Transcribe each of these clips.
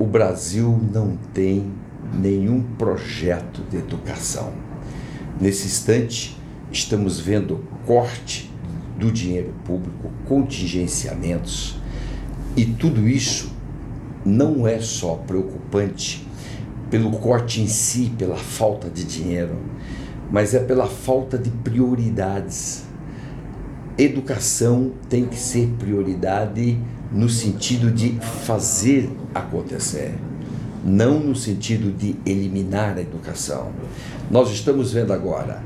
o Brasil não tem nenhum projeto de educação. Nesse instante, estamos vendo corte do dinheiro público, contingenciamentos, e tudo isso não é só preocupante pelo corte em si, pela falta de dinheiro, mas é pela falta de prioridades. Educação tem que ser prioridade no sentido de fazer acontecer, não no sentido de eliminar a educação. Nós estamos vendo agora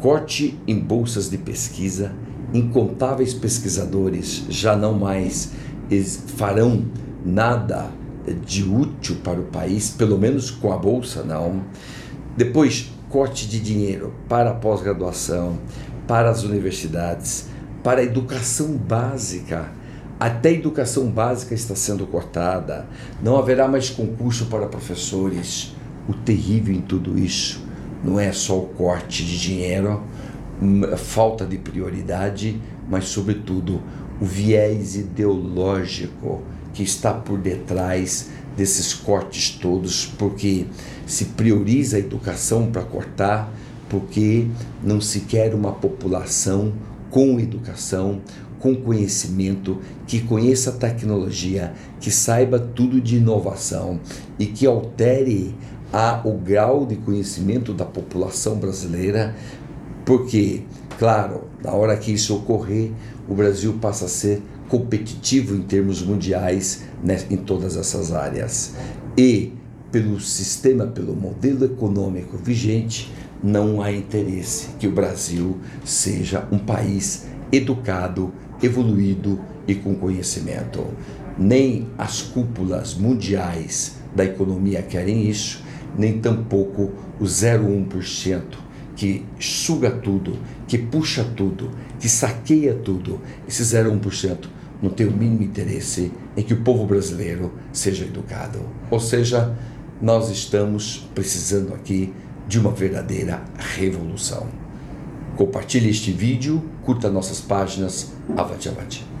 corte em bolsas de pesquisa, incontáveis pesquisadores já não mais farão nada de útil para o país, pelo menos com a bolsa não. Depois, corte de dinheiro para a pós-graduação, para as universidades, para a educação básica. Até a educação básica está sendo cortada. Não haverá mais concurso para professores. O terrível em tudo isso não é só o corte de dinheiro, falta de prioridade, mas, sobretudo, o viés ideológico que está por detrás desses cortes todos, porque se prioriza a educação para cortar, porque não se quer uma população com educação, com conhecimento, que conheça a tecnologia, que saiba tudo de inovação e que altere a, o grau de conhecimento da população brasileira, porque, claro, na hora que isso ocorrer, o Brasil passa a ser competitivo em termos mundiais né, em todas essas áreas. E, pelo sistema, pelo modelo econômico vigente, não há interesse que o Brasil seja um país educado, evoluído e com conhecimento. Nem as cúpulas mundiais da economia querem isso, nem tampouco o 0,1% que suga tudo, que puxa tudo, que saqueia tudo. Esse 0,1% não tem o mínimo interesse em que o povo brasileiro seja educado. Ou seja, nós estamos precisando aqui de uma verdadeira revolução. Compartilhe este vídeo, curta nossas páginas. Avante, avante.